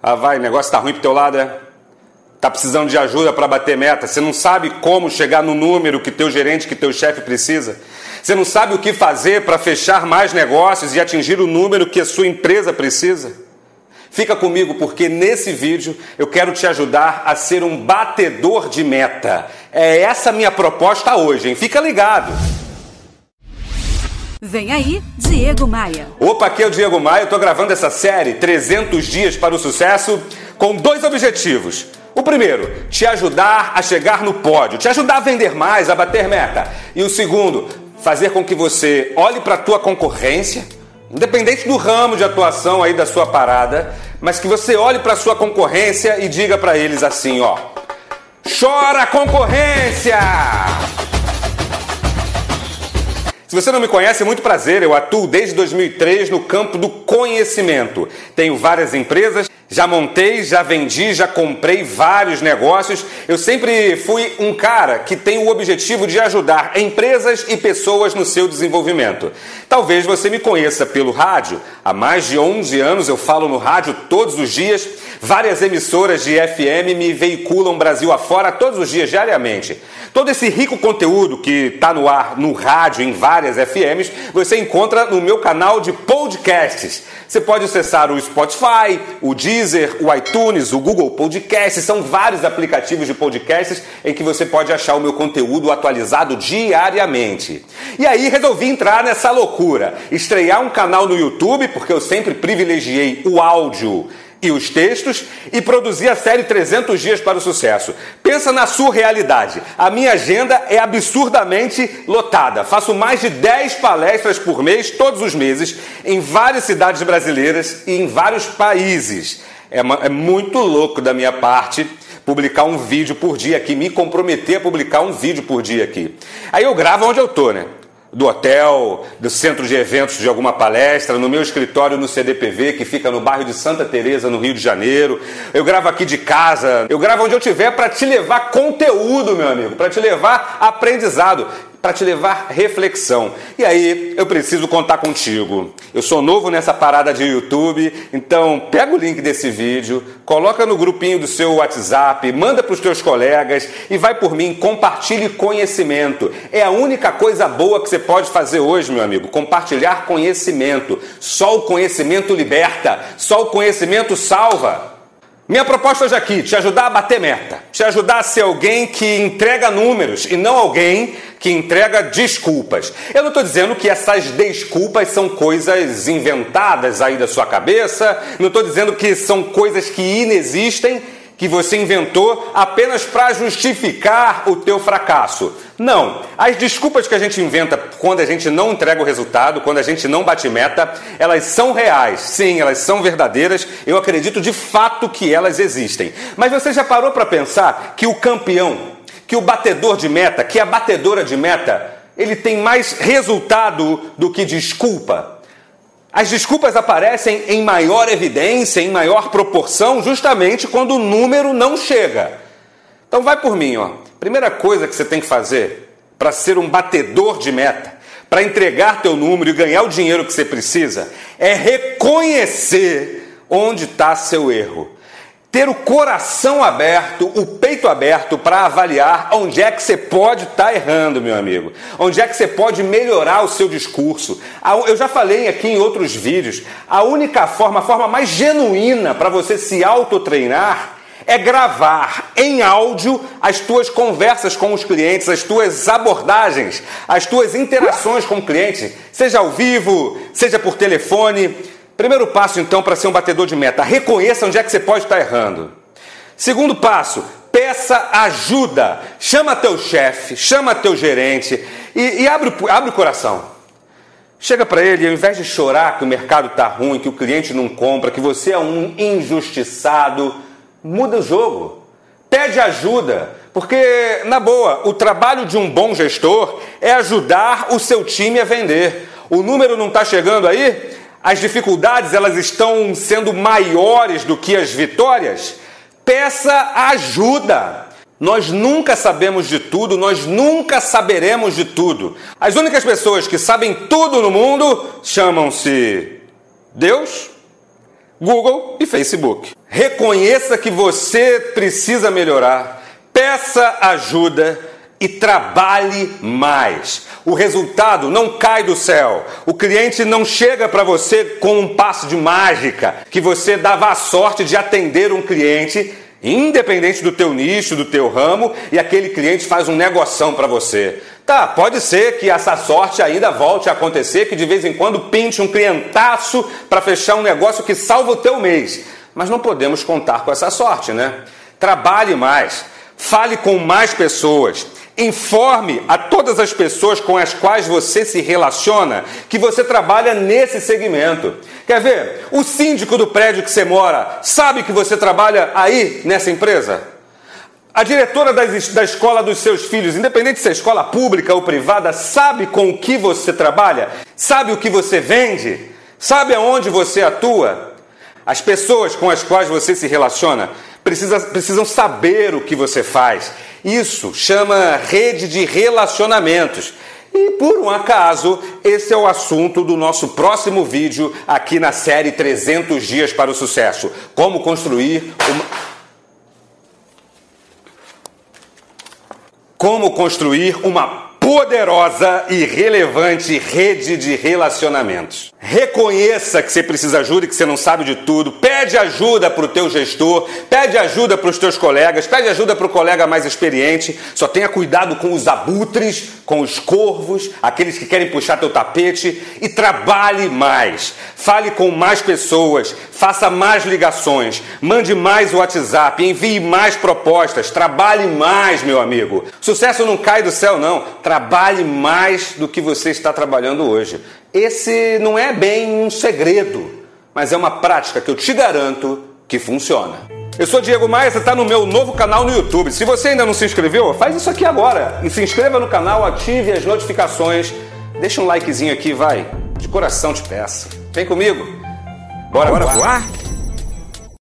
Ah, vai, o negócio tá ruim pro teu lado, é? Tá precisando de ajuda para bater meta. Você não sabe como chegar no número que teu gerente, que teu chefe precisa. Você não sabe o que fazer para fechar mais negócios e atingir o número que a sua empresa precisa. Fica comigo porque nesse vídeo eu quero te ajudar a ser um batedor de meta. É essa minha proposta hoje, hein? Fica ligado. Vem aí, Diego Maia. Opa, aqui é o Diego Maia. Eu tô gravando essa série 300 dias para o sucesso com dois objetivos. O primeiro, te ajudar a chegar no pódio, te ajudar a vender mais, a bater meta. E o segundo, fazer com que você olhe para a tua concorrência, independente do ramo de atuação aí da sua parada, mas que você olhe para a sua concorrência e diga para eles assim, ó: Chora concorrência! Se você não me conhece, é muito prazer. Eu atuo desde 2003 no campo do conhecimento. Tenho várias empresas, já montei, já vendi, já comprei vários negócios. Eu sempre fui um cara que tem o objetivo de ajudar empresas e pessoas no seu desenvolvimento. Talvez você me conheça pelo rádio. Há mais de 11 anos eu falo no rádio todos os dias. Várias emissoras de FM me veiculam Brasil afora todos os dias, diariamente. Todo esse rico conteúdo que está no ar, no rádio, em várias FMs, você encontra no meu canal de podcasts. Você pode acessar o Spotify, o Deezer, o iTunes, o Google Podcasts. São vários aplicativos de podcasts em que você pode achar o meu conteúdo atualizado diariamente. E aí resolvi entrar nessa loucura, estrear um canal no YouTube, porque eu sempre privilegiei o áudio e os textos e produzir a série 300 dias para o sucesso. Pensa na sua realidade. A minha agenda é absurdamente lotada. Faço mais de 10 palestras por mês, todos os meses, em várias cidades brasileiras e em vários países. É, uma, é muito louco da minha parte publicar um vídeo por dia aqui, me comprometer a publicar um vídeo por dia aqui. Aí eu gravo onde eu tô, né? Do hotel, do centro de eventos de alguma palestra, no meu escritório no CDPV, que fica no bairro de Santa Teresa, no Rio de Janeiro. Eu gravo aqui de casa, eu gravo onde eu tiver para te levar conteúdo, meu amigo, para te levar aprendizado para te levar reflexão. E aí, eu preciso contar contigo. Eu sou novo nessa parada de YouTube, então pega o link desse vídeo, coloca no grupinho do seu WhatsApp, manda para os teus colegas e vai por mim, compartilhe conhecimento. É a única coisa boa que você pode fazer hoje, meu amigo, compartilhar conhecimento. Só o conhecimento liberta, só o conhecimento salva. Minha proposta hoje aqui, te ajudar a bater meta, te ajudar a ser alguém que entrega números e não alguém que entrega desculpas. Eu não estou dizendo que essas desculpas são coisas inventadas aí da sua cabeça, não estou dizendo que são coisas que inexistem que você inventou apenas para justificar o teu fracasso. Não. As desculpas que a gente inventa quando a gente não entrega o resultado, quando a gente não bate meta, elas são reais. Sim, elas são verdadeiras. Eu acredito de fato que elas existem. Mas você já parou para pensar que o campeão, que o batedor de meta, que a batedora de meta, ele tem mais resultado do que desculpa? As desculpas aparecem em maior evidência, em maior proporção, justamente quando o número não chega. Então vai por mim, ó. Primeira coisa que você tem que fazer para ser um batedor de meta, para entregar teu número e ganhar o dinheiro que você precisa, é reconhecer onde está seu erro ter o coração aberto, o peito aberto para avaliar onde é que você pode estar tá errando, meu amigo. Onde é que você pode melhorar o seu discurso. Eu já falei aqui em outros vídeos, a única forma, a forma mais genuína para você se autotreinar é gravar em áudio as tuas conversas com os clientes, as tuas abordagens, as tuas interações com o cliente, seja ao vivo, seja por telefone Primeiro passo, então, para ser um batedor de meta: reconheça onde é que você pode estar errando. Segundo passo, peça ajuda. Chama teu chefe, chama teu gerente e, e abre, abre o coração. Chega para ele, ao invés de chorar que o mercado está ruim, que o cliente não compra, que você é um injustiçado, muda o jogo. Pede ajuda, porque, na boa, o trabalho de um bom gestor é ajudar o seu time a vender. O número não está chegando aí? As dificuldades elas estão sendo maiores do que as vitórias, peça ajuda. Nós nunca sabemos de tudo, nós nunca saberemos de tudo. As únicas pessoas que sabem tudo no mundo chamam-se Deus, Google e Facebook. Reconheça que você precisa melhorar, peça ajuda e trabalhe mais. O resultado não cai do céu. O cliente não chega para você com um passo de mágica que você dava a sorte de atender um cliente independente do teu nicho, do teu ramo, e aquele cliente faz um negoção para você. Tá, pode ser que essa sorte ainda volte a acontecer, que de vez em quando pinte um clientaço para fechar um negócio que salva o teu mês. Mas não podemos contar com essa sorte, né? Trabalhe mais, fale com mais pessoas, Informe a todas as pessoas com as quais você se relaciona que você trabalha nesse segmento. Quer ver? O síndico do prédio que você mora sabe que você trabalha aí nessa empresa? A diretora da escola dos seus filhos, independente se é escola pública ou privada, sabe com o que você trabalha? Sabe o que você vende? Sabe aonde você atua? As pessoas com as quais você se relaciona precisa, precisam saber o que você faz. Isso chama rede de relacionamentos. E por um acaso, esse é o assunto do nosso próximo vídeo aqui na série 300 Dias para o Sucesso. Como construir uma. Como construir uma poderosa e relevante rede de relacionamentos. Reconheça que você precisa ajuda e que você não sabe de tudo. Pede ajuda para o teu gestor, pede ajuda para os teus colegas, pede ajuda para o colega mais experiente. Só tenha cuidado com os abutres, com os corvos, aqueles que querem puxar teu tapete e trabalhe mais. Fale com mais pessoas, faça mais ligações, mande mais WhatsApp, envie mais propostas, trabalhe mais, meu amigo. Sucesso não cai do céu não. Trabalhe mais do que você está trabalhando hoje. Esse não é bem um segredo, mas é uma prática que eu te garanto que funciona. Eu sou Diego Maia, você está no meu novo canal no YouTube. Se você ainda não se inscreveu, faz isso aqui agora. E se inscreva no canal, ative as notificações. Deixa um likezinho aqui, vai. De coração te peço. Vem comigo. Bora, Bora voar? voar?